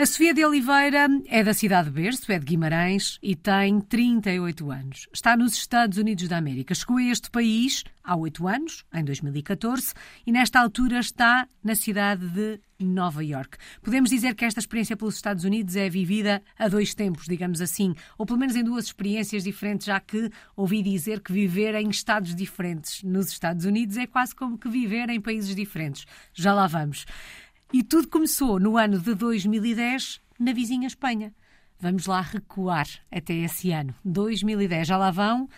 A Sofia de Oliveira é da cidade de Berço, é de Guimarães e tem 38 anos. Está nos Estados Unidos da América. Chegou a este país há 8 anos, em 2014, e nesta altura está na cidade de Nova York. Podemos dizer que esta experiência pelos Estados Unidos é vivida a dois tempos, digamos assim, ou pelo menos em duas experiências diferentes, já que ouvi dizer que viver em estados diferentes nos Estados Unidos é quase como que viver em países diferentes. Já lá vamos. E tudo começou no ano de 2010, na vizinha Espanha. Vamos lá recuar até esse ano, 2010. Já lá vão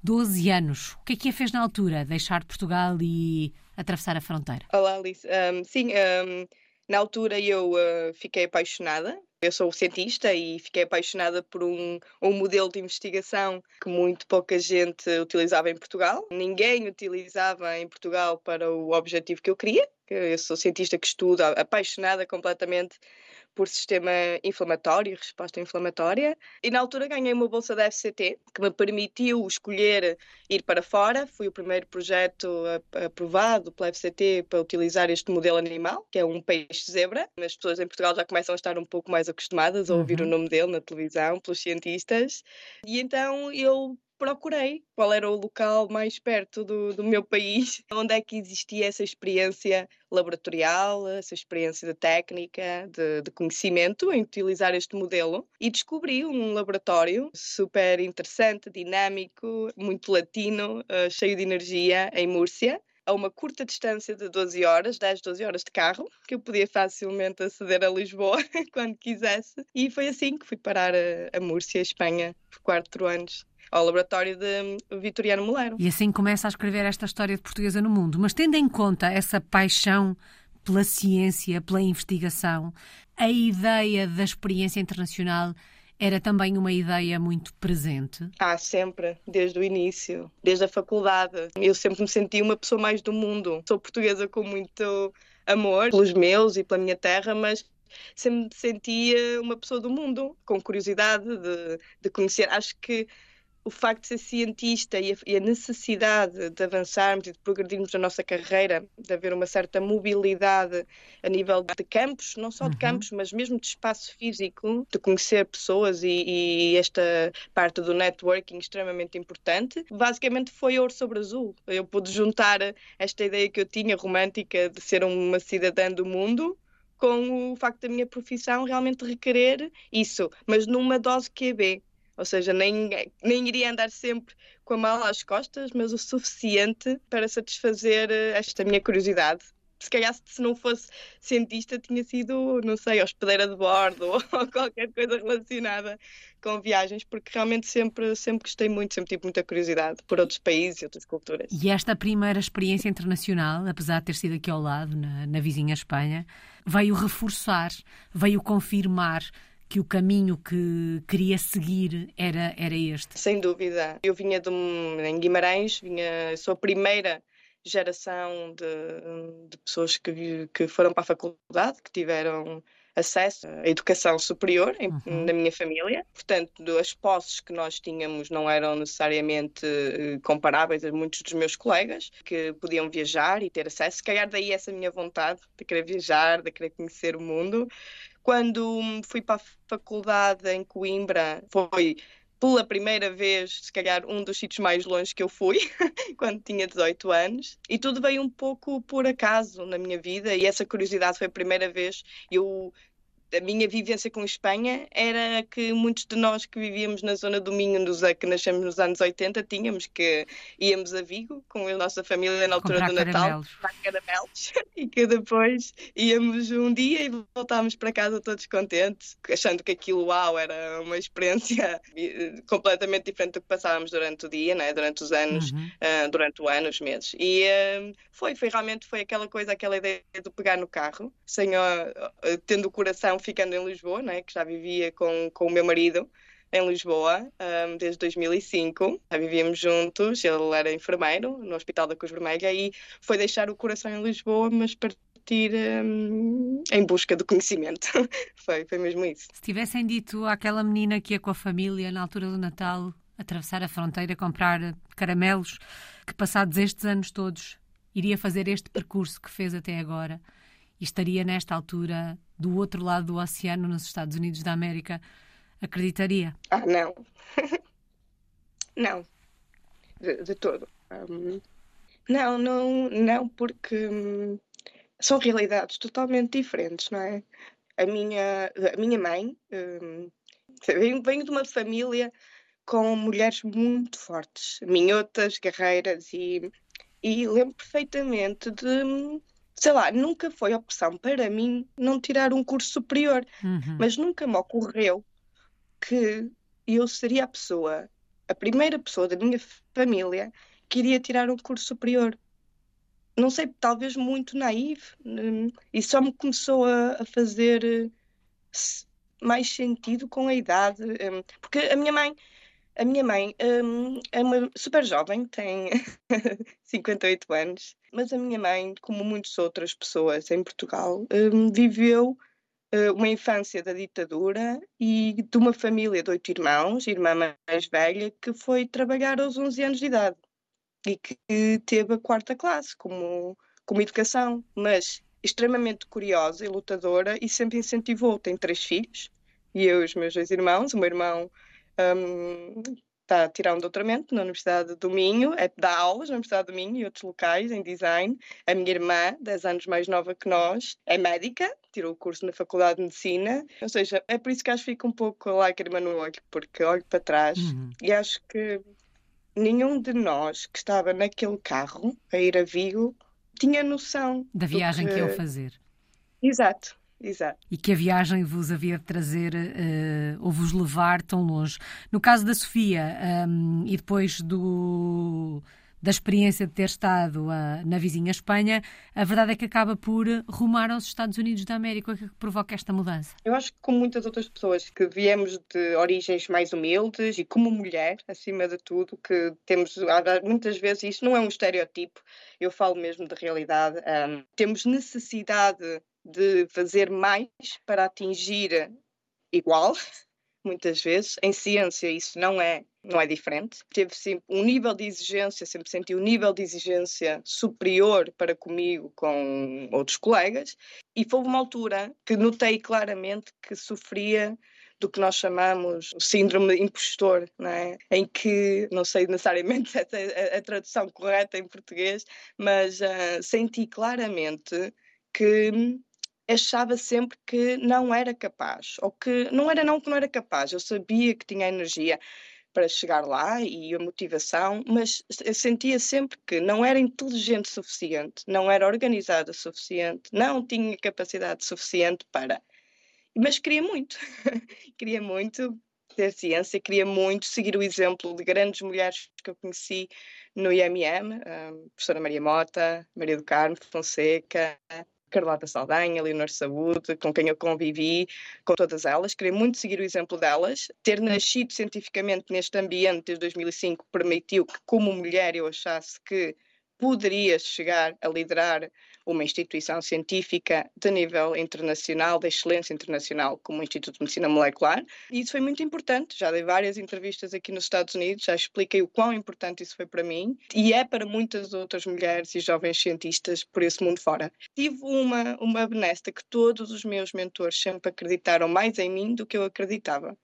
12 anos. O que é que a fez na altura? Deixar Portugal e atravessar a fronteira? Olá, Alice. Um, sim, um, na altura eu uh, fiquei apaixonada. Eu sou cientista e fiquei apaixonada por um, um modelo de investigação que muito pouca gente utilizava em Portugal. Ninguém utilizava em Portugal para o objetivo que eu queria. Eu sou cientista que estuda, apaixonada completamente por sistema inflamatório resposta inflamatória. E na altura ganhei uma bolsa da FCT que me permitiu escolher ir para fora. Foi o primeiro projeto aprovado pela FCT para utilizar este modelo animal, que é um peixe-zebra. As pessoas em Portugal já começam a estar um pouco mais acostumadas a ouvir uhum. o nome dele na televisão, pelos cientistas. E então eu procurei qual era o local mais perto do, do meu país, onde é que existia essa experiência laboratorial, essa experiência de técnica, de, de, conhecimento em utilizar este modelo? E descobri um laboratório super interessante, dinâmico, muito latino, uh, cheio de energia em Múrcia a uma curta distância de 12 horas, 10, 12 horas de carro, que eu podia facilmente aceder a Lisboa quando quisesse. E foi assim que fui parar a, a Múrcia, Espanha, por quatro anos ao laboratório de Vitoriano Molero. E assim começa a escrever esta história de portuguesa no mundo. Mas tendo em conta essa paixão pela ciência, pela investigação, a ideia da experiência internacional era também uma ideia muito presente? Ah, sempre, desde o início, desde a faculdade. Eu sempre me senti uma pessoa mais do mundo. Sou portuguesa com muito amor pelos meus e pela minha terra, mas sempre me sentia uma pessoa do mundo, com curiosidade de, de conhecer. Acho que o facto de ser cientista e a, e a, necessidade de avançarmos e de progredirmos na nossa carreira, de haver uma certa mobilidade a nível de campos, não só de uhum. campos, mas mesmo de espaço físico, de conhecer pessoas e, e, esta parte do networking extremamente importante, basicamente foi ouro sobre azul. Eu pude juntar esta ideia que eu tinha romântica de ser uma cidadã do mundo com o facto da minha profissão realmente requerer isso, mas numa dose QB ou seja, nem, nem iria andar sempre com a mala às costas, mas o suficiente para satisfazer eh, esta minha curiosidade. Se calhar, se não fosse cientista, tinha sido, não sei, hospedeira de bordo ou qualquer coisa relacionada com viagens, porque realmente sempre, sempre gostei muito, sempre tive muita curiosidade por outros países e outras culturas. E esta primeira experiência internacional, apesar de ter sido aqui ao lado, na, na vizinha Espanha, veio reforçar, veio confirmar que o caminho que queria seguir era, era este? Sem dúvida. Eu vinha de um, em Guimarães, vinha, sou a primeira geração de, de pessoas que, que foram para a faculdade, que tiveram acesso à educação superior em, uhum. na minha família. Portanto, as posses que nós tínhamos não eram necessariamente uh, comparáveis a muitos dos meus colegas que podiam viajar e ter acesso. Se calhar daí essa minha vontade de querer viajar, de querer conhecer o mundo. Quando fui para a faculdade em Coimbra, foi pela primeira vez, se calhar, um dos sítios mais longe que eu fui, quando tinha 18 anos. E tudo veio um pouco por acaso na minha vida, e essa curiosidade foi a primeira vez. Eu a minha vivência com Espanha era que muitos de nós que vivíamos na zona do Minho, que nascemos nos anos 80, tínhamos que íamos a Vigo com a nossa família na altura Comprar do Natal, caramelos. caramelos, e que depois íamos um dia e voltávamos para casa todos contentes, achando que aquilo, uau, era uma experiência eh, completamente diferente do que passávamos durante o dia, né? durante os anos, uhum. uh, durante o ano, os meses. E uh, foi, foi realmente foi aquela coisa, aquela ideia de pegar no carro, sem, uh, tendo o coração ficando em Lisboa, né, que já vivia com, com o meu marido em Lisboa um, desde 2005. Já vivíamos juntos, ele era enfermeiro no Hospital da Cruz Vermelha e foi deixar o coração em Lisboa, mas partir um, em busca do conhecimento. foi, foi mesmo isso. Se tivessem dito àquela menina que ia com a família na altura do Natal atravessar a fronteira, comprar caramelos, que passados estes anos todos iria fazer este percurso que fez até agora e estaria nesta altura do outro lado do oceano, nos Estados Unidos da América, acreditaria? Ah, não. não. De, de todo. Um, não, não, não, porque hum, são realidades totalmente diferentes, não é? A minha, a minha mãe um, venho, de uma família com mulheres muito fortes, minhotas, guerreiras, e, e lembro perfeitamente de, sei lá, nunca foi opção para mim não tirar um curso superior, uhum. mas nunca me ocorreu que eu seria a pessoa, a primeira pessoa da minha família que iria tirar um curso superior. Não sei, talvez muito naive, hum, e só me começou a, a fazer eh, mais sentido com a idade, hum, porque a minha mãe a minha mãe um, é uma super jovem, tem 58 anos, mas a minha mãe, como muitas outras pessoas em Portugal, um, viveu uh, uma infância da ditadura e de uma família de oito irmãos, irmã mais velha, que foi trabalhar aos 11 anos de idade e que teve a quarta classe como, como educação, mas extremamente curiosa e lutadora e sempre incentivou. Tem três filhos e eu e os meus dois irmãos, o meu irmão um, está a tirar um doutoramento na Universidade do Minho, é, dá aulas na Universidade do Minho e outros locais em design. A minha irmã, 10 anos mais nova que nós, é médica, tirou o curso na Faculdade de Medicina. Ou seja, é por isso que acho que fica um pouco a lágrima no olho, porque olho para trás uhum. e acho que nenhum de nós que estava naquele carro a ir a Vigo tinha noção da viagem que... que iam fazer. Exato, Exato. E que a viagem vos havia de trazer uh, ou vos levar tão longe. No caso da Sofia, um, e depois do, da experiência de ter estado uh, na vizinha Espanha, a verdade é que acaba por rumar aos Estados Unidos da América. O que, é que provoca esta mudança? Eu acho que, como muitas outras pessoas que viemos de origens mais humildes e como mulher, acima de tudo, que temos muitas vezes, isto não é um estereotipo, eu falo mesmo de realidade, um, temos necessidade de fazer mais para atingir igual, muitas vezes. Em ciência isso não é não é diferente. Teve sempre um nível de exigência, sempre senti um nível de exigência superior para comigo com outros colegas. E foi uma altura que notei claramente que sofria do que nós chamamos o síndrome impostor, não é? em que, não sei necessariamente se é a, tradução correta em português, mas uh, senti claramente que achava sempre que não era capaz, ou que não era não que não era capaz, eu sabia que tinha energia para chegar lá e a motivação, mas eu sentia sempre que não era inteligente suficiente, não era organizada suficiente, não tinha capacidade suficiente para. Mas queria muito, queria muito ter ciência, queria muito seguir o exemplo de grandes mulheres que eu conheci no IMM, a professora Maria Mota, Maria do Carmo Fonseca, Carlota Saldanha, Leonor Saúde, com quem eu convivi, com todas elas. Queria muito seguir o exemplo delas. Ter nascido cientificamente neste ambiente desde 2005 permitiu que, como mulher, eu achasse que poderia chegar a liderar uma instituição científica de nível internacional, de excelência internacional, como o Instituto de Medicina Molecular. E isso foi muito importante. Já dei várias entrevistas aqui nos Estados Unidos, já expliquei o quão importante isso foi para mim e é para muitas outras mulheres e jovens cientistas por esse mundo fora. Tive uma, uma benesta que todos os meus mentores sempre acreditaram mais em mim do que eu acreditava.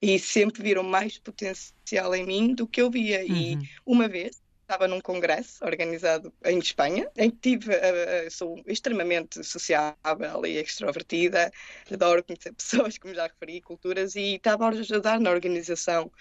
E sempre viram mais potencial em mim do que eu via. Uhum. E uma vez, estava num congresso organizado em Espanha, em que tive, uh, sou extremamente sociável e extrovertida, adoro conhecer pessoas, como já referi, culturas, e estava a ajudar na organização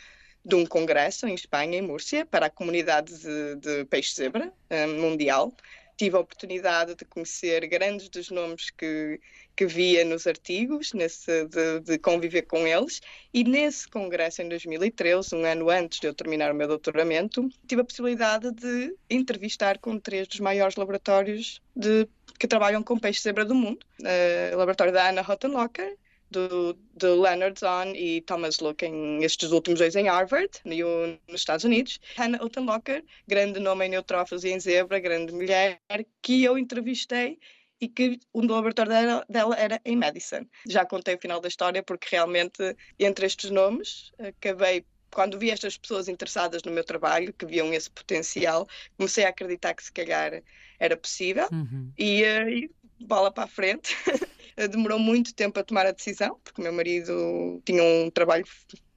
de um congresso em Espanha, em Múrcia, para a comunidade de, de peixe-zebra um, mundial tive a oportunidade de conhecer grandes dos nomes que, que via nos artigos, nesse, de, de, conviver com eles, e nesse congresso em 2013, um ano antes de eu terminar o meu doutoramento, tive a possibilidade de entrevistar com três dos maiores laboratórios de, que trabalham com peixe zebra do mundo, uh, o laboratório da Anna Hottenlocker, do, do Leonard Zahn e Thomas Looking, estes últimos dois em Harvard, no, nos Estados Unidos. Hannah Utenlocker, grande nome em neutrófilos e em zebra, grande mulher, que eu entrevistei e que o laboratório dela, dela, era em Madison. Já contei o final da história porque realmente entre estes nomes acabei quando vi estas pessoas interessadas no meu trabalho, que viam esse potencial, comecei a acreditar que se calhar era possível uhum. e, eh, e bola para a frente. demorou muito tempo a tomar a decisão, porque o meu marido tinha um trabalho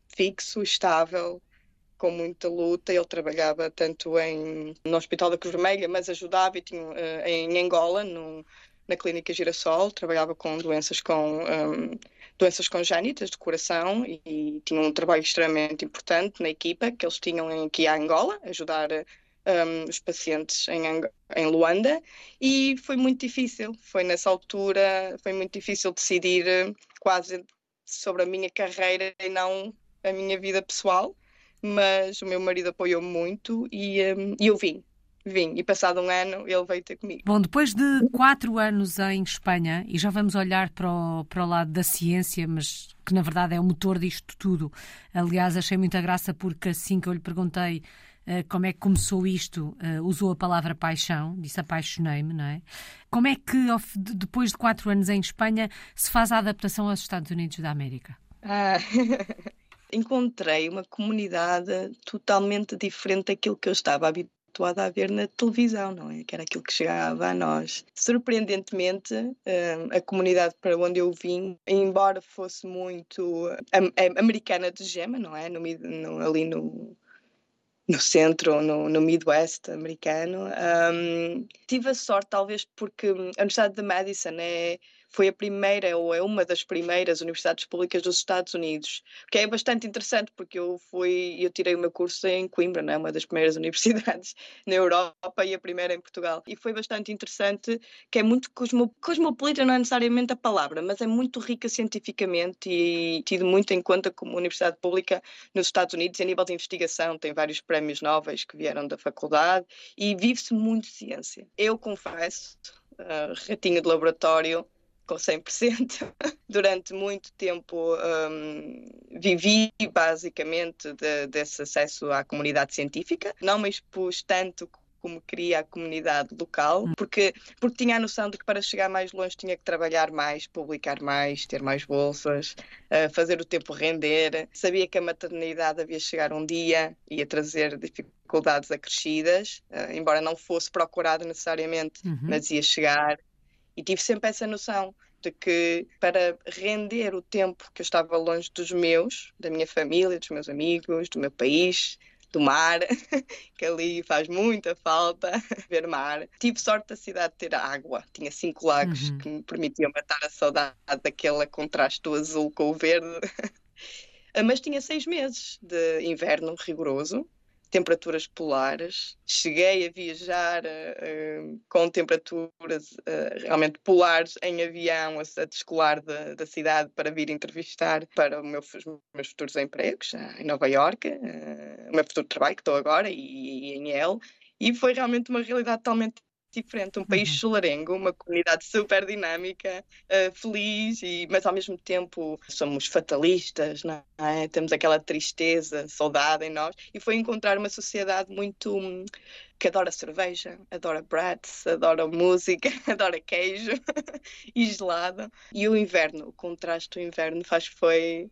fixo, estável, com muita luta. Ele trabalhava tanto em, no Hospital da Cruz Vermelha, mas ajudava e tinha, uh, em Angola, no, na Clínica Girassol, trabalhava com doenças com um, doenças congénitas de coração e, e, tinha um trabalho extremamente importante na equipa que eles tinham aqui em Angola, ajudar um, os pacientes em, em Luanda e foi muito difícil. Foi nessa altura, foi muito difícil decidir eh, quase sobre a minha carreira e não a minha vida pessoal mas o meu marido apoiou muito e, um, e eu vim. Vim e passado um ano ele veio ter comigo. Bom, depois de quatro anos em Espanha, e já vamos olhar para o, para o lado da ciência, mas que na verdade é o motor disto tudo. Aliás, achei muita graça porque assim que eu lhe perguntei como é que começou isto, uh, usou a palavra paixão, disse apaixonei-me, não é? Como é que depois de quatro anos em Espanha se faz a adaptação aos Estados Unidos da América? Ah. encontrei uma comunidade totalmente diferente daquilo que eu estava habituada a ver na televisão, não é? Que era aquilo que chegava a nós. Surpreendentemente, hum, a comunidade para onde eu vim, embora fosse muito americana de gema, não é? No, ali no, no centro, no, no Midwest americano. Um, tive a sorte, talvez, porque a Universidade de Madison é foi a primeira ou é uma das primeiras universidades públicas dos Estados Unidos, que é bastante interessante porque eu fui, eu tirei o meu curso em Coimbra, não é? uma das primeiras universidades na Europa e a primeira em Portugal. E foi bastante interessante, que é muito cosmo, cosmopolita, não é necessariamente a palavra, mas é muito rica cientificamente e tido muito em conta como universidade pública nos Estados Unidos, a nível de investigação, tem vários prémios nobres que vieram da faculdade e vive-se muito ciência. Eu confesso, uh, ratinho de laboratório, com 100%. Durante muito tempo um, vivi basicamente de, desse acesso à comunidade científica. Não me expus tanto como queria a comunidade local, hum. porque, porque tinha a noção de que para chegar mais longe tinha que trabalhar mais, publicar mais, ter mais bolsas, uh, fazer o tempo render. Sabia que a maternidade havia chegar um dia, ia trazer dificuldades acrescidas, uh, embora não fosse procurado necessariamente, uhum. mas ia chegar e tive sempre essa noção de que para render o tempo que eu estava longe dos meus, da minha família, dos meus amigos, do meu país, do mar, que ali faz muita falta ver mar. Tive sorte da cidade ter água, tinha cinco lagos uhum. que me permitiam matar a saudade daquele contraste do azul com o verde. Mas tinha seis meses de inverno rigoroso, temperaturas polares. Cheguei a viajar uh, com temperaturas uh, realmente polares em avião a, descolar da, da, cidade para vir entrevistar para meu, os meus futuros empregos em Nova Iorque, uh, o meu futuro trabalho que estou agora e, e em El. E foi realmente uma realidade totalmente diferente, um país uhum. solarengo, uma comunidade super dinâmica, uh, feliz, e, mas ao mesmo tempo somos fatalistas, não é? temos aquela tristeza, saudade em nós, e foi encontrar uma sociedade muito hum, que adora cerveja, adora brats, adora música, adora queijo e gelado. E o inverno, o contraste do inverno faz foi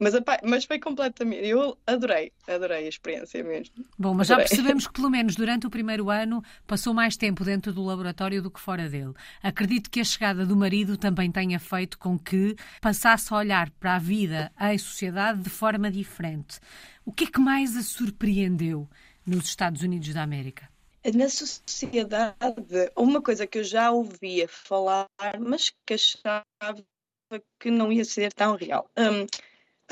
mas, mas foi completamente. Eu adorei, adorei a experiência mesmo. Bom, mas adorei. já percebemos que, pelo menos durante o primeiro ano, passou mais tempo dentro do laboratório do que fora dele. Acredito que a chegada do marido também tenha feito com que passasse a olhar para a vida em sociedade de forma diferente. O que é que mais a surpreendeu nos Estados Unidos da América? Na sociedade, uma coisa que eu já ouvia falar, mas que achava que não ia ser tão real. Um,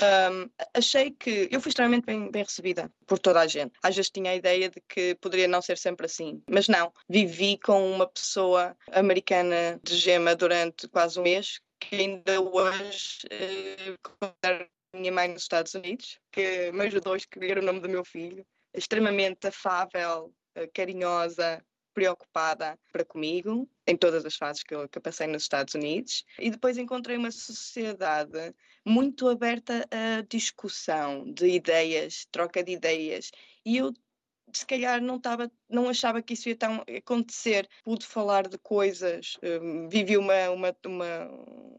um, achei que eu fui extremamente bem, bem, recebida por toda a gente. Às vezes tinha a ideia de que poderia não ser sempre assim, mas não. Vivi com uma pessoa americana de gema durante quase um mês, que ainda hoje uh, minha mãe nos Estados Unidos, que me ajudou a escrever o nome do meu filho. Extremamente afável, uh, carinhosa, preocupada para comigo, em todas as fases que eu, que eu passei nos Estados Unidos. E depois encontrei uma sociedade muito aberta à discussão de ideias, troca de ideias. E eu se calhar não estava, não achava que isso ia tão acontecer. Pude falar de coisas, um, vivi uma, uma, uma,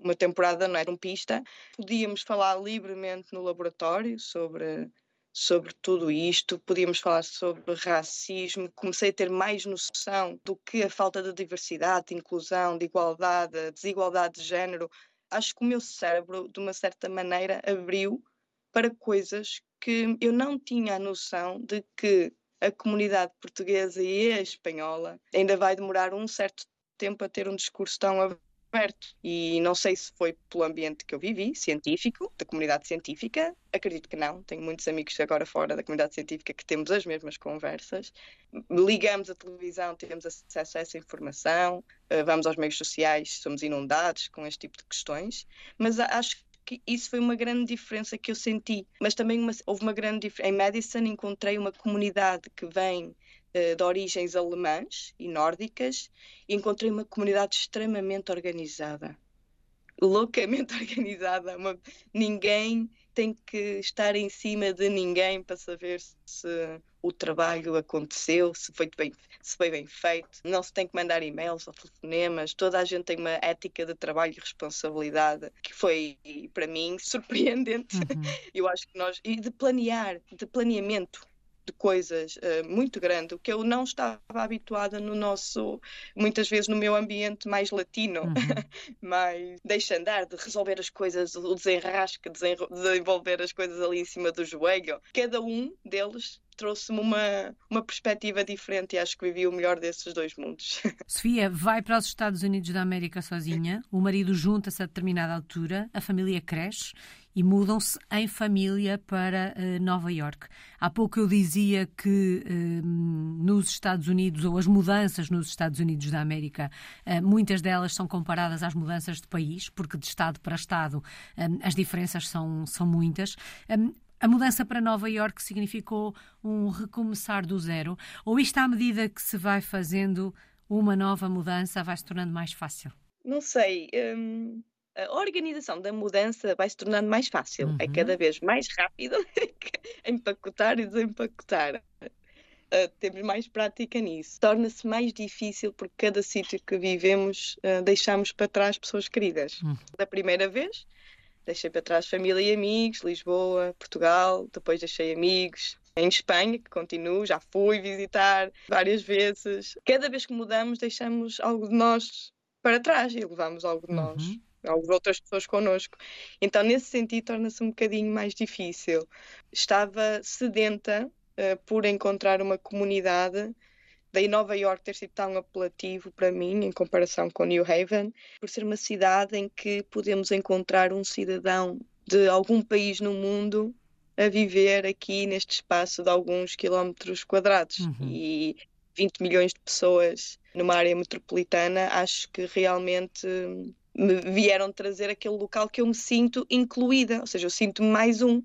uma temporada não era um pista, podíamos falar livremente no laboratório sobre sobre tudo isto, podíamos falar sobre racismo, comecei a ter mais noção do que a falta de diversidade, de inclusão, de igualdade, desigualdade de género. Acho que o meu cérebro, de uma certa maneira, abriu para coisas que eu não tinha a noção de que a comunidade portuguesa e a espanhola ainda vai demorar um certo tempo a ter um discurso tão aberto. E não sei se foi pelo ambiente que eu vivi, científico, da comunidade científica. Acredito que não. Tenho muitos amigos agora fora da comunidade científica que temos as mesmas conversas. Ligamos a televisão, temos acesso a essa informação, eh, vamos aos meios sociais, somos inundados com este tipo de questões. Mas acho que isso foi uma grande diferença que eu senti. Mas também uma, houve uma grande diferença. Em Madison encontrei uma comunidade que vem de origens alemãs e nórdicas e encontrei uma comunidade extremamente organizada. Loucamente organizada. Uma... Ninguém tem que estar em cima de ninguém para saber se o trabalho aconteceu, se foi bem, se foi bem feito. Não se tem que mandar e-mails ou telefonemas. Toda a gente tem uma ética de trabalho e responsabilidade que foi, para mim, surpreendente. Uhum. Eu acho que nós. E de planear, de planeamento de coisas uh, muito grande, o que eu não estava habituada no nosso, muitas vezes no meu ambiente mais latino, uhum. mais deixa andar, de resolver as coisas, o desenrasque, desenvolver as coisas ali em cima do joelho. Cada um deles trouxe-me uma, uma perspectiva diferente e acho que vivi o melhor desses dois mundos. Sofia vai para os Estados Unidos da América sozinha, o marido junta-se a determinada altura, a família cresce e mudam-se em família para uh, Nova York. Há pouco eu dizia que uh, nos Estados Unidos, ou as mudanças nos Estados Unidos da América, uh, muitas delas são comparadas às mudanças de país, porque de Estado para Estado as diferenças são, são muitas. A mudança para Nova York significou um recomeçar do zero? Ou isto, à medida que se vai fazendo uma nova mudança, vai se tornando mais fácil? Não sei. Hum, a organização da mudança vai se tornando mais fácil. É uhum. É cada vez mais rápido empacotar e desempacotar. Uh, temos mais prática nisso. Torna-se mais difícil porque cada sítio que vivemos uh, deixamos para trás pessoas queridas. Uhum. Da primeira vez, Deixei para trás família e amigos, Lisboa, Portugal, depois deixei amigos em Espanha, que continuo, já fui visitar várias vezes. Cada vez que mudamos, deixamos algo de nós para trás e levamos algo de nós. Uhum. Algumas outras pessoas connosco. Então, nesse sentido, torna-se um bocadinho mais difícil. Estava sedenta uh, por encontrar uma comunidade Daí Nova York ter sido tão apelativo para mim em comparação com New Haven, por ser uma cidade em que podemos encontrar um cidadão de algum país no mundo a viver aqui neste espaço de alguns quilómetros quadrados. Uhum. E 20 milhões de pessoas numa área metropolitana, acho que realmente me vieram trazer aquele local que eu me sinto incluída, ou seja, eu sinto-me mais um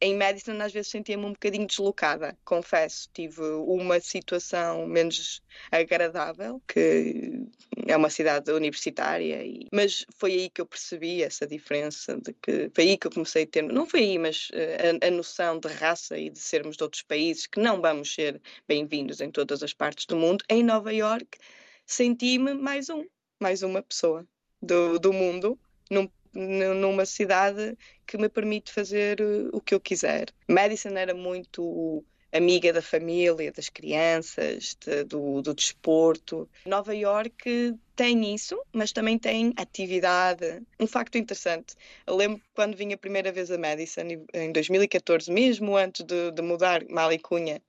em Madison às vezes sentia-me um bocadinho deslocada, confesso. Tive uma situação menos agradável, que é uma cidade universitária, e... mas foi aí que eu percebi essa diferença, de que foi aí que eu comecei a ter, não foi aí, mas eh, a, a noção de raça e de sermos de outros países, que não vamos ser bem-vindos em todas as partes do mundo. Em Nova York senti-me mais um, mais uma pessoa do, do mundo, num numa cidade que me permite fazer eh, o que eu quiser. Madison era muito amiga da família, das crianças, de, do, do desporto. Nova York tem isso, mas também tem atividade. Um facto interessante, eu lembro quando vim a primeira vez a Madison, em 2014, mesmo antes de, de mudar Malicunha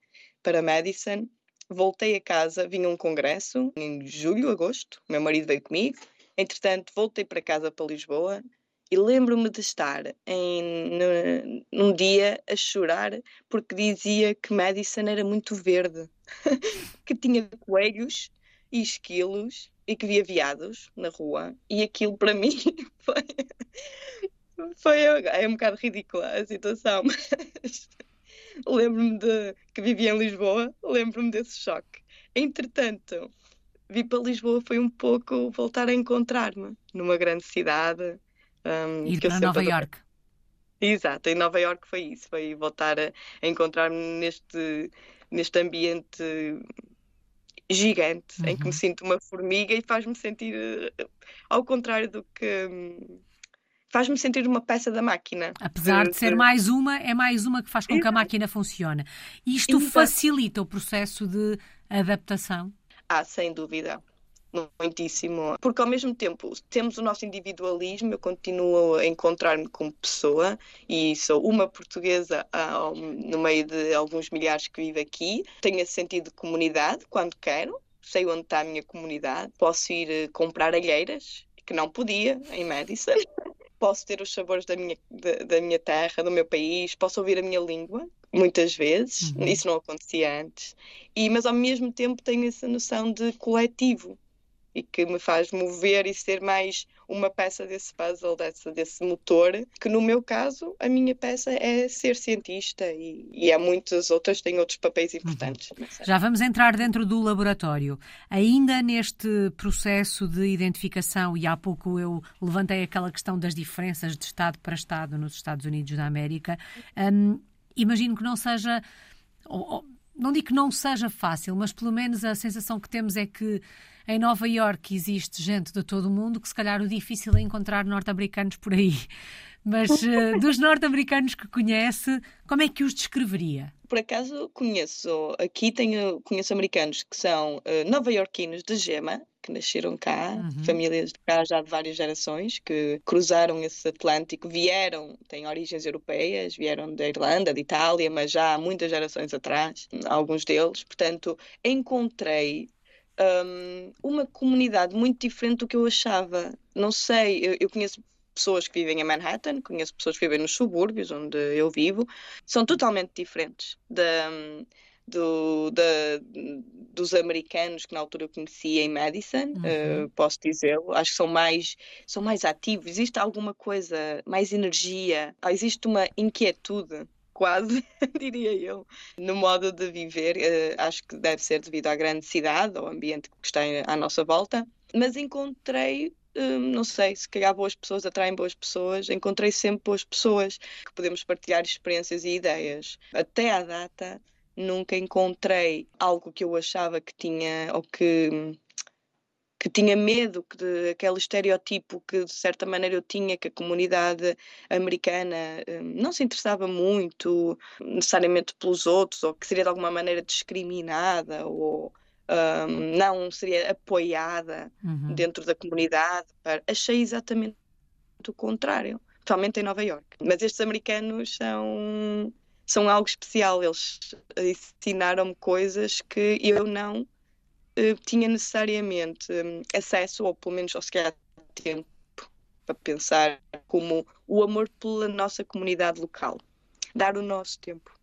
para Madison, voltei a casa, vim a um congresso em julho, agosto, meu marido veio comigo, entretanto voltei para casa para Lisboa e lembro-me de estar em, num dia a chorar porque dizia que Madison era muito verde, que tinha coelhos e esquilos e que via viados na rua. E aquilo para mim foi, foi é um bocado ridícula a situação, mas lembro-me de que vivia em Lisboa, lembro-me desse choque. Entretanto, vir para Lisboa foi um pouco voltar a encontrar-me numa grande cidade um, Ir para Nova York. Exato, em Nova York foi isso, foi voltar a, a encontrar-me neste, neste ambiente gigante, uhum. em que me uhum. sinto uma formiga e faz-me sentir uh, ao contrário do que, faz-me sentir uma peça da máquina. Apesar de, de ser mais uma, é mais uma que faz com que a máquina funcione. Isto Exato. facilita o processo de adaptação? Ah, sem dúvida. Muitíssimo, porque ao mesmo tempo temos o nosso individualismo, eu continuo a encontrar-me como pessoa e sou uma portuguesa no meio de alguns milhares que vive aqui, tenho esse sentido de comunidade quando quero, sei onde está a minha comunidade, posso ir eh, comprar alheiras, que não podia em Madison, posso ter os sabores da minha, da, da minha terra, do meu país, posso ouvir a minha língua, muitas vezes, uhum. isso não acontecia antes, e, mas ao mesmo tempo tenho essa noção de coletivo, e que me faz mover e ser mais uma peça desse puzzle, desse, desse motor, que no meu caso, a minha peça é ser cientista e, e há muitas outras têm outros papéis importantes. Uhum. Já vamos entrar dentro do laboratório. Ainda neste processo de identificação, e há pouco eu levantei aquela questão das diferenças de Estado para Estado nos Estados Unidos da América, hum, imagino que não seja. Ou, não digo que não seja fácil, mas pelo menos a sensação que temos é que em Nova Iorque existe gente de todo o mundo que se calhar o difícil é encontrar norte-americanos por aí. Mas uh, dos norte-americanos que conhece, como é que os descreveria? Por acaso conheço, aqui tenho, conheço americanos que são uh, nova-iorquinos de gema, que nasceram cá, uhum. famílias de cá já de várias gerações, que cruzaram esse Atlântico, vieram, têm origens europeias, vieram da Irlanda, de Itália, mas já há muitas gerações atrás, alguns deles. Portanto, encontrei um, uma comunidade muito diferente do que eu achava. Não sei, eu, eu conheço pessoas que vivem em Manhattan, conheço pessoas que vivem nos subúrbios onde eu vivo, são totalmente diferentes da, do, da, dos americanos que na altura eu conhecia em Madison, uhum. uh, posso dizê-lo. Acho que são mais, são mais ativos, existe alguma coisa, mais energia, existe uma inquietude quase, diria eu, no modo de viver. Uh, acho que deve ser devido à grande cidade, ao ambiente que está à nossa volta. Mas encontrei uh, não sei, se calhar boas pessoas atraem boas pessoas, encontrei sempre boas pessoas que podemos partilhar experiências e ideias. Até à data, nunca encontrei algo que eu achava que tinha ou que que tinha medo que de, aquele estereotipo que de certa maneira eu tinha que a comunidade americana um, não se interessava muito necessariamente pelos outros ou que seria de alguma maneira discriminada ou um, não seria apoiada uhum. dentro da comunidade. Achei exatamente o contrário, totalmente em Nova York. Mas estes americanos são são algo especial. Eles ensinaram-me coisas que eu não eh, tinha necessariamente um, acesso, ou pelo menos, ou se calhar, tempo para pensar como o amor pela nossa comunidade local. Dar o nosso tempo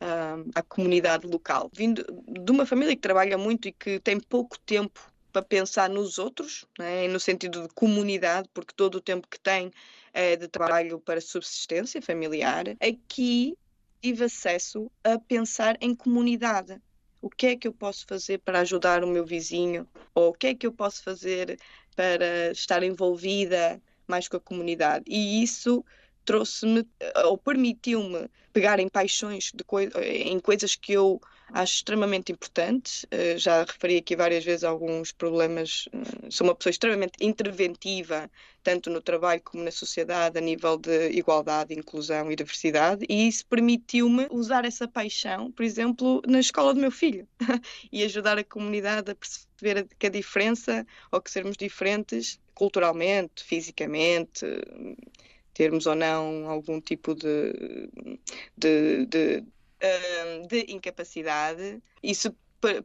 um, à comunidade local. Vindo de uma família que trabalha muito e que tem pouco tempo para pensar nos outros, né, no sentido de comunidade, porque todo o tempo que tem é de trabalho para subsistência familiar, aqui tive acesso a pensar em comunidade o que é que eu posso fazer para ajudar o meu vizinho, ou o que é que eu posso fazer para estar envolvida mais com a comunidade. E isso trouxe-me, ou permitiu-me pegar em paixões coi em coisas que eu acho extremamente importantes. Uh, já referi aqui várias vezes alguns problemas. Sou uma pessoa extremamente interventiva, tanto no trabalho como na sociedade, a nível de igualdade, inclusão e diversidade, e isso permitiu-me usar essa paixão, por exemplo, na escola do meu filho e ajudar a comunidade a perceber que a diferença ou que sermos diferentes culturalmente, fisicamente, termos ou não algum tipo de, de, de, hum, de incapacidade. Isso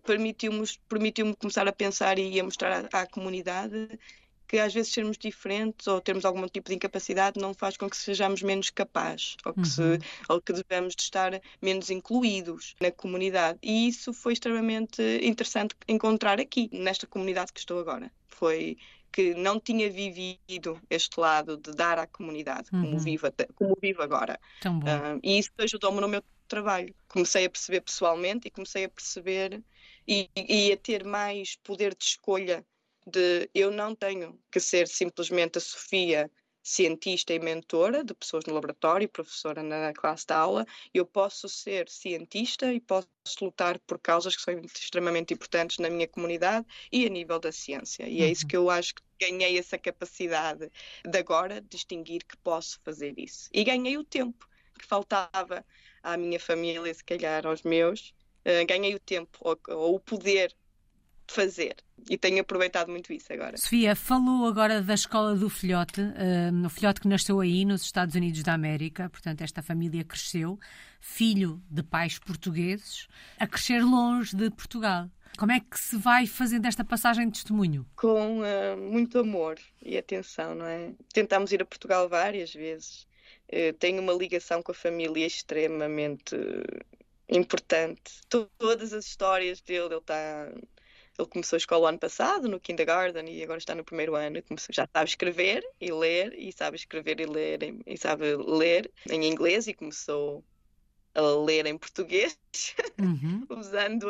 permitiu-me permitiu começar a pensar e a mostrar à, à comunidade que às vezes sermos diferentes ou termos algum tipo de incapacidade não faz com que sejamos menos capazes ou que, uhum. se, ou que devemos de estar menos incluídos na comunidade. E isso foi extremamente interessante encontrar aqui, nesta comunidade que estou agora. Foi que não tinha vivido este lado de dar à comunidade, uhum. como, vivo, como vivo agora. Uh, e isso ajudou-me no meu trabalho. Comecei a perceber pessoalmente e comecei a perceber e, e a ter mais poder de escolha de eu não tenho que ser simplesmente a Sofia cientista e mentora de pessoas no laboratório, professora na classe de aula, eu posso ser cientista e posso lutar por causas que são extremamente importantes na minha comunidade e a nível da ciência. E é isso uhum. que eu acho que ganhei essa capacidade de agora distinguir que posso fazer isso. E ganhei o tempo que faltava à minha família, se calhar aos meus, uh, ganhei o tempo ou, ou o poder fazer. E tenho aproveitado muito isso agora. Sofia, falou agora da escola do filhote, uh, o filhote que nasceu aí nos Estados Unidos da América, portanto, esta família cresceu, filho de pais portugueses, a crescer longe de Portugal. Como é que se vai fazendo esta passagem de testemunho? Com uh, muito amor e atenção, não é? Tentámos ir a Portugal várias vezes. Uh, tenho uma ligação com a família extremamente importante. Todas as histórias dele, ele está ele começou a escola ano passado, no kindergarten, e agora está no primeiro ano. Começou, já sabe escrever e ler, e sabe escrever e ler, e sabe ler em inglês, e começou a ler em português, uhum. usando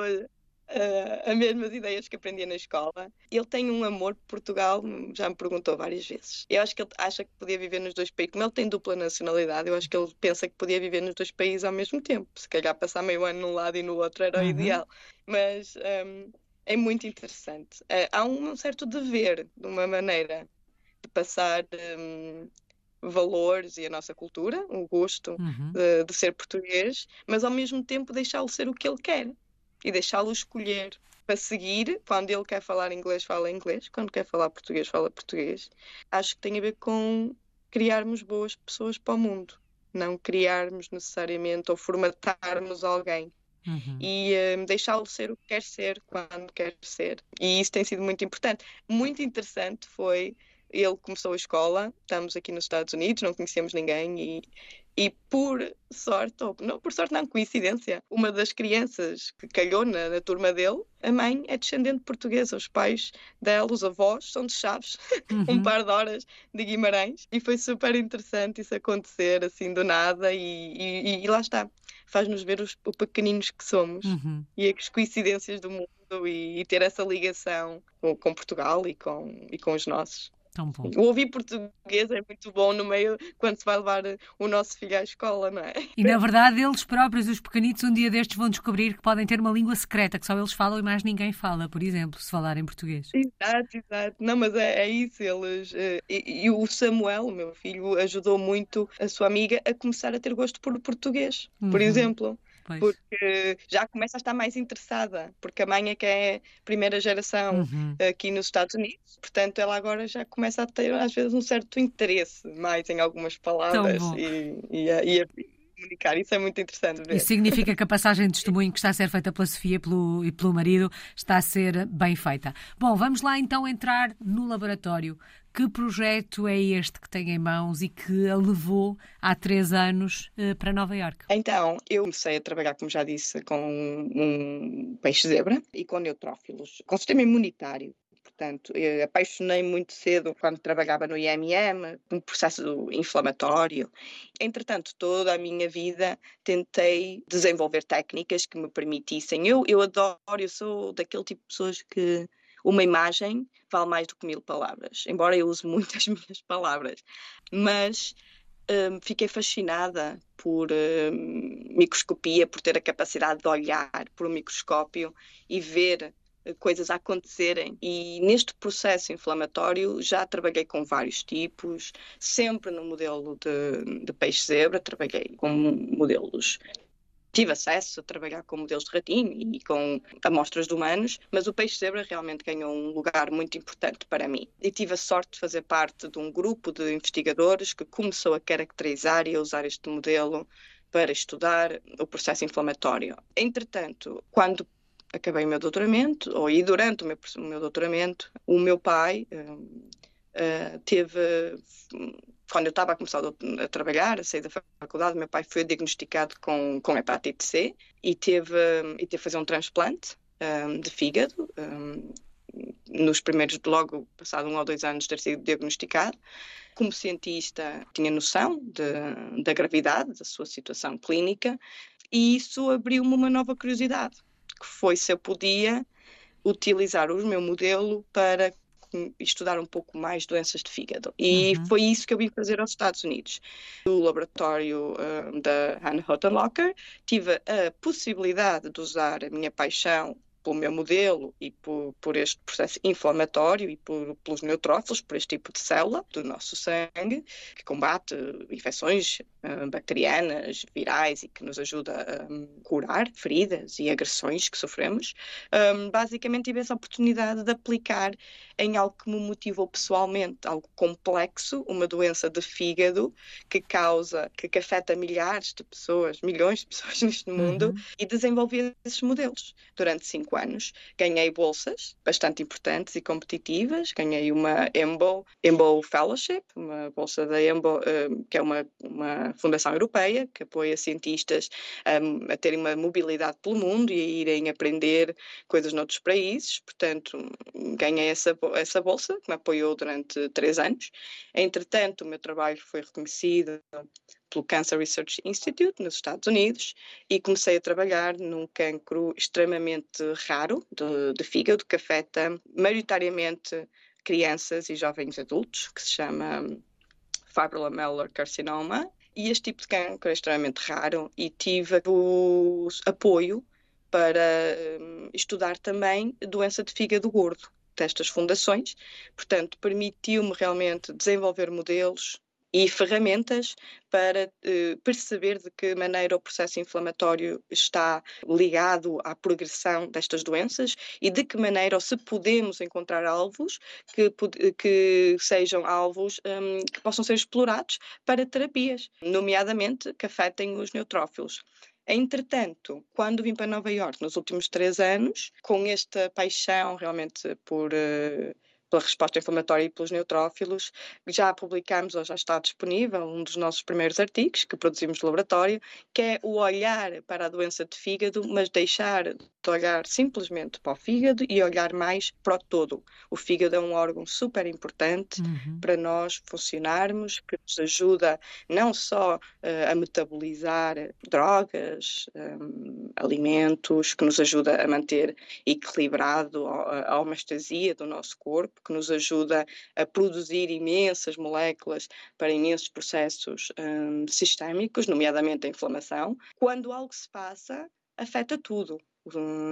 as mesmas ideias que aprendia na escola. Ele tem um amor por Portugal, já me perguntou várias vezes. Eu acho que ele acha que podia viver nos dois países. Como ele tem dupla nacionalidade, eu acho que ele pensa que podia viver nos dois países ao mesmo tempo. Se calhar passar meio ano num lado e no outro era o uhum. ideal. Mas um, é muito interessante. Uh, há um certo dever, de uma maneira, de passar um, valores e a nossa cultura, o gosto uhum. de, de, ser português, mas ao mesmo tempo deixá-lo ser o que ele quer e deixá-lo escolher para seguir. Quando ele quer falar inglês, fala inglês, quando quer falar português, fala português. Acho que tem a ver com criarmos boas pessoas para o mundo, não criarmos necessariamente ou formatarmos alguém Uhum. e um, deixá-lo ser o que quer ser, quando quer ser. E isso tem sido muito importante. Muito interessante foi ele começou a escola, estamos aqui nos Estados Unidos, não conhecemos ninguém e, e por sorte, ou não por sorte, não, coincidência, uma das crianças que calhou na, na turma dele, a mãe é descendente portuguesa, os pais dela, os avós, são de Chaves, uhum. um par de horas de Guimarães, e foi super interessante isso acontecer assim do nada, e, e, e lá está faz-nos ver os, os, pequeninos que somos uhum. e as coincidências do mundo e, e ter essa ligação com, com, Portugal e com, e com os nossos. Tão bom. Ouvir português é muito bom no meio quando se vai levar o nosso filho à escola, não é? E na verdade eles próprios, os pequenitos, um dia destes vão descobrir que podem ter uma língua secreta que só eles falam e mais ninguém fala, por exemplo, se falarem português. Exato, exato. Não, mas é, é isso, eles. Eh, e, e, o Samuel, o meu filho, ajudou muito a sua amiga a começar a ter gosto por português, uhum. por exemplo. Pois. porque já começa a estar mais interessada, porque a mãe é que é primeira geração uhum. aqui nos Estados Unidos, portanto ela agora já começa a ter às vezes um certo interesse mais em algumas palavras e, e, a, e, a, comunicar. Isso é muito interessante ver. Isso significa que a passagem de testemunho que está a ser feita pela Sofia pelo, e pelo marido está a ser bem feita. Bom, vamos lá então entrar no laboratório. Que projeto é este que tem em mãos e que a levou há três anos eh, para Nova Iorque? Então, eu comecei a trabalhar, como já disse, com um peixe-zebra e com neutrófilos, com sistema imunitário. Portanto, apaixonei muito cedo quando trabalhava no IMM, um processo inflamatório. Entretanto, toda a minha vida tentei desenvolver técnicas que me permitissem. Eu, eu adoro, eu sou daquele tipo de pessoas que uma imagem vale mais do que mil palavras, embora eu use muitas minhas palavras. Mas um, fiquei fascinada por um, microscopia, por ter a capacidade de olhar por um microscópio e ver coisas a acontecerem. E neste processo inflamatório já trabalhei com vários tipos, sempre no modelo de, de peixe-zebra, trabalhei com modelos tive acesso a trabalhar com modelos de ratinho e com amostras de humanos, mas o peixe-zebra realmente ganhou um lugar muito importante para mim. E tive a sorte de fazer parte de um grupo de investigadores que começou a caracterizar e a usar este modelo para estudar o processo inflamatório. Entretanto, quando acabei o meu doutoramento, ou e durante o meu, o meu doutoramento, o meu pai uh, teve, quando eu estava a começar a, trabalhar, a sair da faculdade, meu pai foi diagnosticado com, com hepatite C e teve, e teve fazer um transplante um, de fígado. Um, nos primeiros, logo passado um ou dois anos de ter sido diagnosticado. Como cientista, tinha noção de, da gravidade da sua situação clínica e isso abriu-me uma nova curiosidade que foi se eu podia utilizar o meu modelo para estudar um pouco mais doenças de fígado. E uhum. foi isso que eu vim fazer aos Estados Unidos. No laboratório uh, da Hannah Hottenlocker, tive a possibilidade de usar a minha paixão pelo meu modelo e por, por este processo inflamatório e por, pelos neutrófilos, por este tipo de célula do nosso sangue, que combate infecções bacterianas, virais e que nos ajuda a um, curar feridas e agressões que sofremos. Um, basicamente tive essa oportunidade de aplicar em algo que me motivou pessoalmente, algo complexo, uma doença de fígado que causa, que, que afeta milhares de pessoas, milhões de pessoas neste mundo, uhum. e desenvolver esses modelos durante cinco anos. Ganhei bolsas bastante importantes e competitivas. Ganhei uma EMBO, EMBO Fellowship, uma bolsa da EMBO, que é uma, uma fundação europeia que apoia cientistas um, a terem uma mobilidade pelo mundo e a irem aprender coisas noutros países. Portanto, ganhei essa, essa bolsa, que me apoiou durante três anos. Entretanto, o meu trabalho foi reconhecido pelo Cancer Research Institute nos Estados Unidos e comecei a trabalhar num cancro extremamente raro de, de fígado que afeta maioritariamente crianças e jovens adultos, que se chama fibrolamellar carcinoma. E este tipo de cancro é extremamente raro e tive o apoio para um, estudar também doença de fígado gordo destas fundações. Portanto, permitiu-me realmente desenvolver modelos e ferramentas para eh, perceber de que maneira o processo inflamatório está ligado à progressão destas doenças e de que maneira, ou se podemos encontrar alvos que, que sejam alvos um, que possam ser explorados para terapias, nomeadamente que afetem os neutrófilos. Entretanto, quando vim para Nova York nos últimos três anos, com esta paixão realmente por uh, pela resposta inflamatória e pelos neutrófilos. Já publicámos, ou já está disponível, um dos nossos primeiros artigos que produzimos no laboratório, que é o olhar para a doença de fígado, mas deixar de olhar simplesmente para o fígado e olhar mais para o todo. O fígado é um órgão super importante uhum. para nós funcionarmos, que nos ajuda não só uh, a metabolizar drogas, um, alimentos, que nos ajuda a manter equilibrado a, a homeostasia do nosso corpo, que nos ajuda a produzir imensas moléculas para imensos processos um, sistémicos, nomeadamente a inflamação. Quando algo se passa, afeta tudo.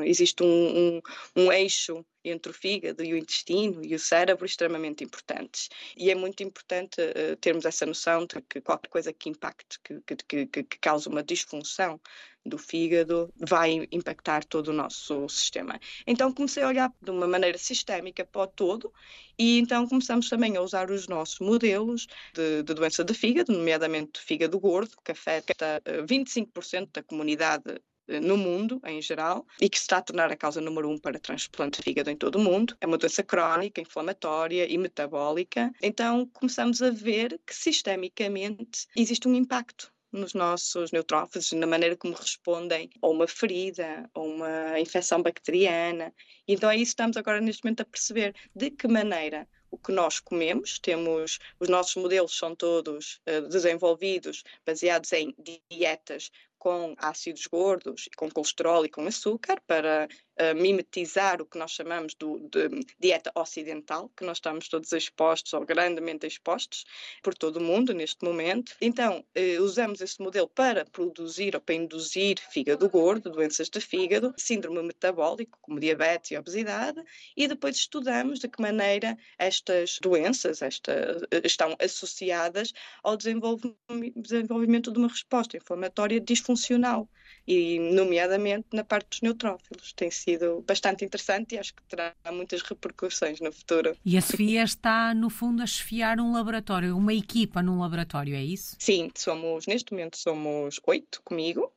Existe um, um, um, eixo entre o fígado e o intestino e o cérebro extremamente importantes. E é muito importante uh, termos essa noção de que qualquer coisa que impacte, que, que, que, que cause uma disfunção do fígado, vai impactar todo o nosso sistema. Então comecei a olhar de uma maneira sistémica para o todo e então começamos também a usar os nossos modelos de, de doença de fígado, nomeadamente fígado gordo, que afeta 25% da comunidade eh, no mundo em geral e que está a tornar a causa número um para transplante de fígado em todo o mundo. É uma doença crónica, inflamatória e metabólica. Então começamos a ver que sistemicamente existe um impacto nos nossos neutrófilos, na maneira como respondem a uma ferida, a uma infecção bacteriana. Então é isso que estamos agora neste momento a perceber de que maneira o que nós comemos, temos os nossos modelos são todos uh, desenvolvidos baseados em dietas com ácidos gordos, com colesterol e com açúcar, para mimetizar o que nós chamamos do, de dieta ocidental, que nós estamos todos expostos ou grandemente expostos por todo o mundo neste momento. Então, uh, usamos esse modelo para produzir ou para induzir fígado gordo, doenças de fígado, síndrome metabólico, como diabetes e obesidade, e depois estudamos de que maneira estas doenças esta, estão associadas ao desenvolvimento de uma resposta inflamatória disfuncional funcional e nomeadamente na parte dos neutrófilos. Tem sido bastante interessante e acho que terá muitas repercussões no futuro. E a Sofia está, no fundo, a chefiar um laboratório, uma equipa num laboratório, é isso? Sim, somos, neste momento somos oito comigo,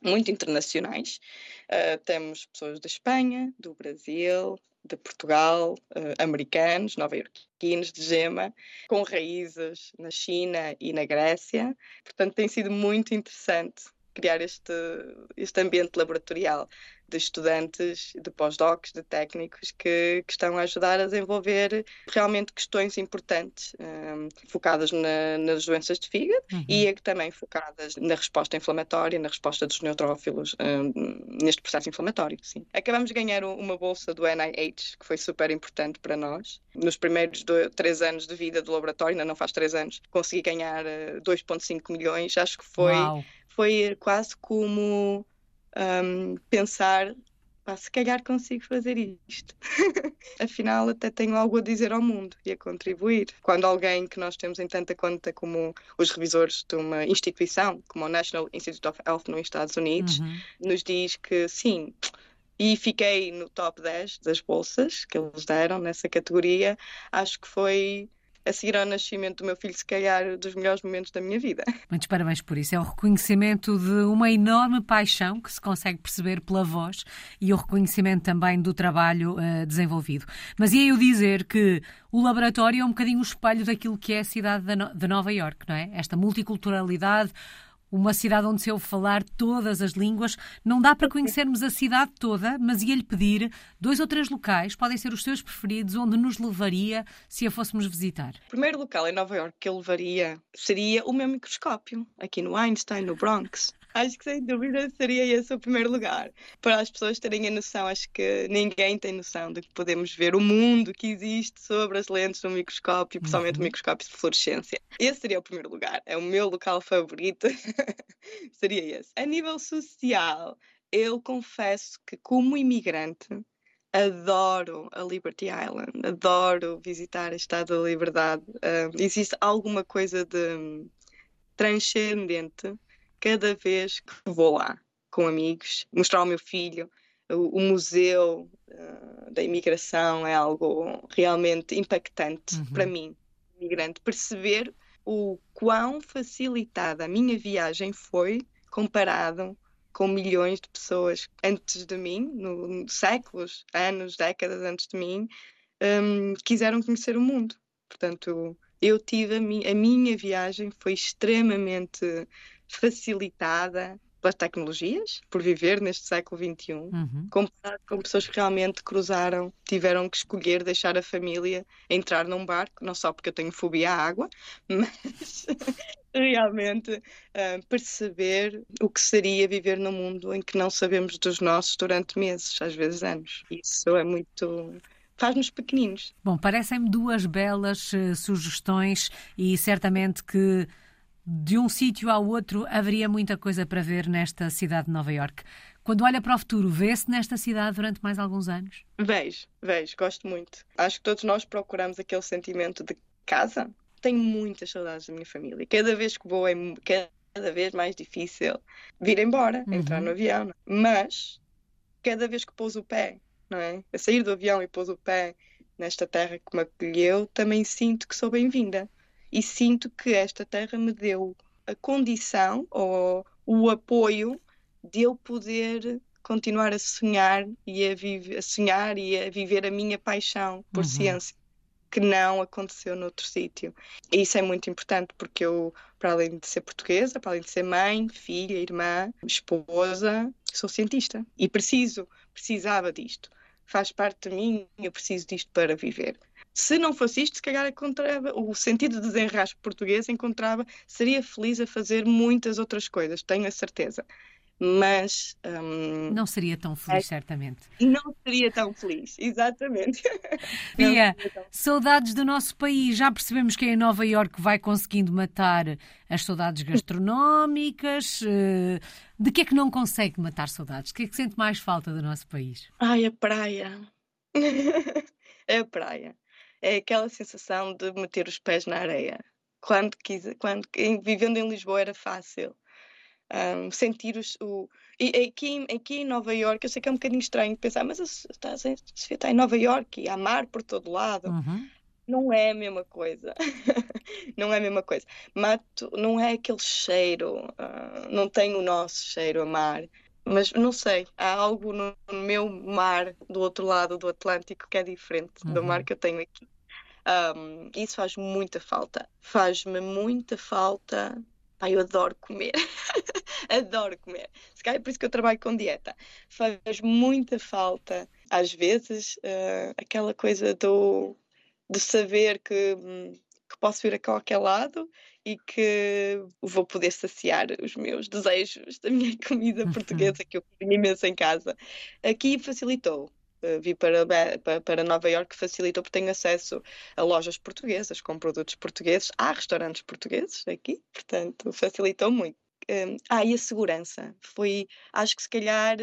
muito internacionais. Uh, temos pessoas da Espanha, do Brasil, de Portugal, uh, americanos, nova-iorquinos de gema, com raízes na China e na Grécia. Portanto, tem sido muito interessante criar este, este ambiente laboratorial de estudantes, de pós-docs, de técnicos que, que, estão a ajudar a desenvolver realmente questões importantes um, focadas na, nas doenças de fígado uhum. e também focadas na resposta inflamatória, na resposta dos neutrófilos um, neste processo inflamatório. Sim. Acabamos de ganhar uma bolsa do NIH, que foi super importante para nós. Nos primeiros dois, três anos de vida do laboratório, ainda não faz três anos, consegui ganhar 2,5 uh, milhões. Acho que foi, foi quase como um, pensar pá, se calhar consigo fazer isto. Afinal, até tenho algo a dizer ao mundo e a contribuir. Quando alguém que nós temos em tanta conta como os revisores de uma instituição, como o National Institute of Health nos Estados Unidos, uhum. nos diz que sim, e fiquei no top 10 das bolsas que eles deram nessa categoria, acho que foi a seguir ao nascimento do meu filho, se calhar, dos melhores momentos da minha vida. Muitos parabéns por isso. É o reconhecimento de uma enorme paixão que se consegue perceber pela voz e o reconhecimento também do trabalho uh, desenvolvido. Mas ia eu dizer que o laboratório é um bocadinho o espelho daquilo que é a cidade de Nova Iorque, não é? Esta multiculturalidade uma cidade onde se ouve falar todas as línguas. Não dá para conhecermos a cidade toda, mas ia-lhe pedir dois ou três locais, podem ser os seus preferidos, onde nos levaria se a fôssemos visitar. O primeiro local em Nova York que eu levaria seria o meu microscópio, aqui no Einstein, no Bronx. Acho que sem dúvida seria esse o primeiro lugar. Para as pessoas terem a noção, acho que ninguém tem noção de que podemos ver o mundo que existe sobre as lentes do microscópio, principalmente uhum. o microscópio de fluorescência. Esse seria o primeiro lugar. É o meu local favorito. seria esse. A nível social, eu confesso que, como imigrante, adoro a Liberty Island, adoro visitar a Estado da Liberdade. Uh, existe alguma coisa de transcendente cada vez que vou lá com amigos, mostrar ao meu filho o, o museu uh, da imigração é algo realmente impactante uhum. para mim, imigrante, perceber o quão facilitada a minha viagem foi comparado com milhões de pessoas antes de mim, no, séculos, anos, décadas antes de mim, um, quiseram conhecer o mundo. Portanto, eu tive a, mi a minha viagem foi extremamente facilitada pelas tecnologias, por viver neste século XXI, uhum. comparado com pessoas que realmente cruzaram, tiveram que escolher deixar a família entrar num barco, não só porque eu tenho fobia à água, mas realmente uh, perceber o que seria viver num mundo em que não sabemos dos nossos durante meses, às vezes anos. Isso é muito faz-nos pequeninos. Bom, parecem-me duas belas uh, sugestões e certamente que de um sítio ao outro haveria muita coisa para ver nesta cidade de Nova York. Quando olha para o futuro, vê-se nesta cidade durante mais alguns anos? Vejo, vejo, gosto muito. Acho que todos nós procuramos aquele sentimento de casa. Tenho muitas saudades da minha família. Cada vez que vou é cada vez mais difícil vir embora, uhum. entrar no avião. É? Mas cada vez que pôs o pé, não é? A sair do avião e pôs o pé nesta terra que me acolheu, também sinto que sou bem-vinda e sinto que esta terra me deu a condição ou o apoio de eu poder continuar a sonhar e a, vive, a sonhar e a viver a minha paixão por uhum. ciência que não aconteceu noutro sítio. E isso é muito importante porque eu, para além de ser portuguesa, para além de ser mãe, filha, irmã, esposa, sou cientista e preciso, precisava disto. Faz parte de mim, eu preciso disto para viver. Se não fosse isto, se calhar encontrava o sentido de desenrasco português, encontrava, seria feliz a fazer muitas outras coisas, tenho a certeza. Mas. Um, não seria tão feliz, é, certamente. Não seria tão feliz, exatamente. Pia, saudades do nosso país. Já percebemos que em Nova Iorque vai conseguindo matar as saudades gastronómicas. Eh, de que é que não consegue matar saudades? De que é que sente mais falta do nosso país? Ai, a praia. é a praia é aquela sensação de meter os pés na areia. Quando, quis, quando vivendo em Lisboa era fácil. Um, sentir os, o. E aqui, aqui em Nova Iorque, eu sei que é um bocadinho estranho pensar, mas está, está em Nova Iorque e há mar por todo lado. Uhum. Não é a mesma coisa. não é a mesma coisa. Mato não é aquele cheiro, uh, não tem o nosso cheiro a mar. Mas não sei, há algo no meu mar do outro lado do Atlântico que é diferente uhum. do mar que eu tenho aqui. Um, isso faz muita falta. Faz-me muita falta Pá, eu adoro comer. adoro comer. Se calhar é por isso que eu trabalho com dieta. Faz muita falta, às vezes, uh, aquela coisa do, de saber que, hum, que posso vir a qualquer lado e que vou poder saciar os meus desejos da minha comida uhum. portuguesa que eu cozinho imenso em casa. Aqui facilitou. Uh, vi para, para, para Nova York facilitou porque tenho acesso a lojas portuguesas com produtos portugueses. Há restaurantes portugueses aqui, portanto facilitou muito. Um, ah, e a segurança. Foi, acho que se calhar,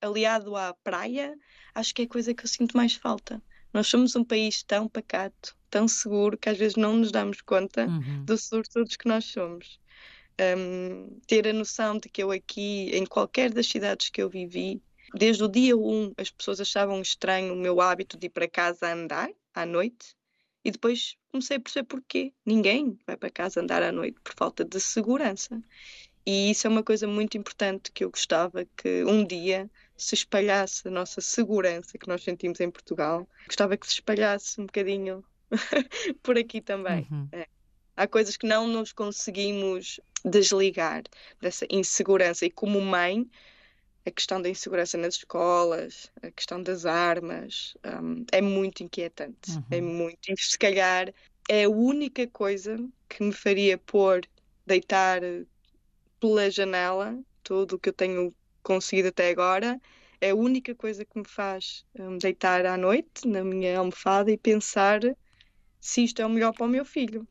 aliado à praia, acho que é a coisa que eu sinto mais falta. Nós somos um país tão pacato, tão seguro, que às vezes não nos damos conta uhum. dos surtos que nós somos. Um, ter a noção de que eu aqui, em qualquer das cidades que eu vivi, desde o dia 1 as pessoas achavam estranho o meu hábito de ir para casa a andar à noite e depois comecei a perceber porquê. Ninguém vai para casa andar à noite por falta de segurança. E isso é uma coisa muito importante que eu gostava que um dia se espalhasse a nossa segurança que nós sentimos em Portugal. Gostava que se espalhasse um bocadinho por aqui também. Uhum. É. Há coisas que não nos conseguimos desligar dessa insegurança. E como mãe, a questão da insegurança nas escolas, a questão das armas, um, é muito inquietante. É uhum. É muito. E se calhar é a única coisa que me faria pôr, deitar pela janela tudo o que eu tenho conseguido até agora. É a única coisa que me faz um, deitar à noite na minha almofada e pensar se isto é o melhor para o meu filho.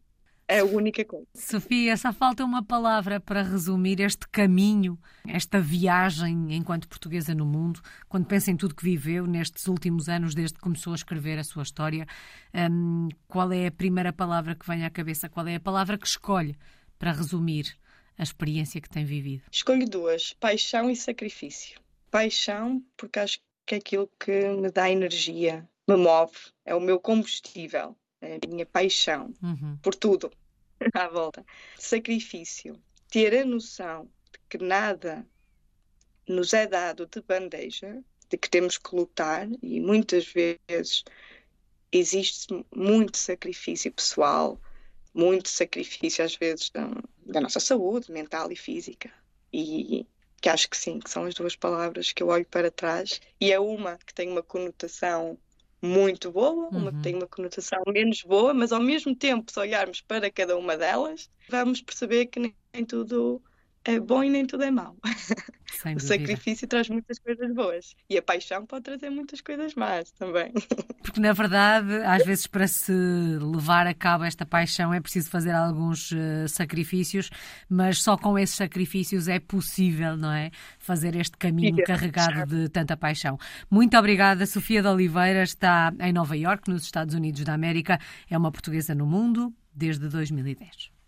É a única coisa. Sofia, só falta uma palavra para resumir este caminho, esta viagem enquanto portuguesa no mundo, quando pensa em tudo que viveu nestes últimos anos, desde que começou a escrever a sua história. Um, qual é a primeira palavra que vem à cabeça? Qual é a palavra que escolhe para resumir a experiência que tem vivido? Escolho duas: paixão e sacrifício. Paixão, porque acho que é aquilo que me dá energia, me move, é o meu combustível é a minha paixão uhum. por tudo à volta. Sacrifício, ter a noção de que nada nos é dado de bandeja, de que temos que lutar e muitas vezes existe muito sacrifício pessoal, muito sacrifício às vezes da, da nossa saúde mental e física. E que acho que sim, que são as duas palavras que eu olho para trás e é uma que tem uma conotação muito boa, uma que uhum. tem uma conotação menos boa, mas ao mesmo tempo, se olharmos para cada uma delas, vamos perceber que nem tudo é bom e nem tudo é mau. Sem o sacrifício traz muitas coisas boas e a paixão pode trazer muitas coisas más também. Porque, na verdade, às vezes, para se levar a cabo esta paixão é preciso fazer alguns uh, sacrifícios, mas só com esses sacrifícios é possível, não é? Fazer este caminho carregado de tanta paixão. Muito obrigada, Sofia de Oliveira. Está em Nova York, nos Estados Unidos da América. É uma portuguesa no mundo desde 2010.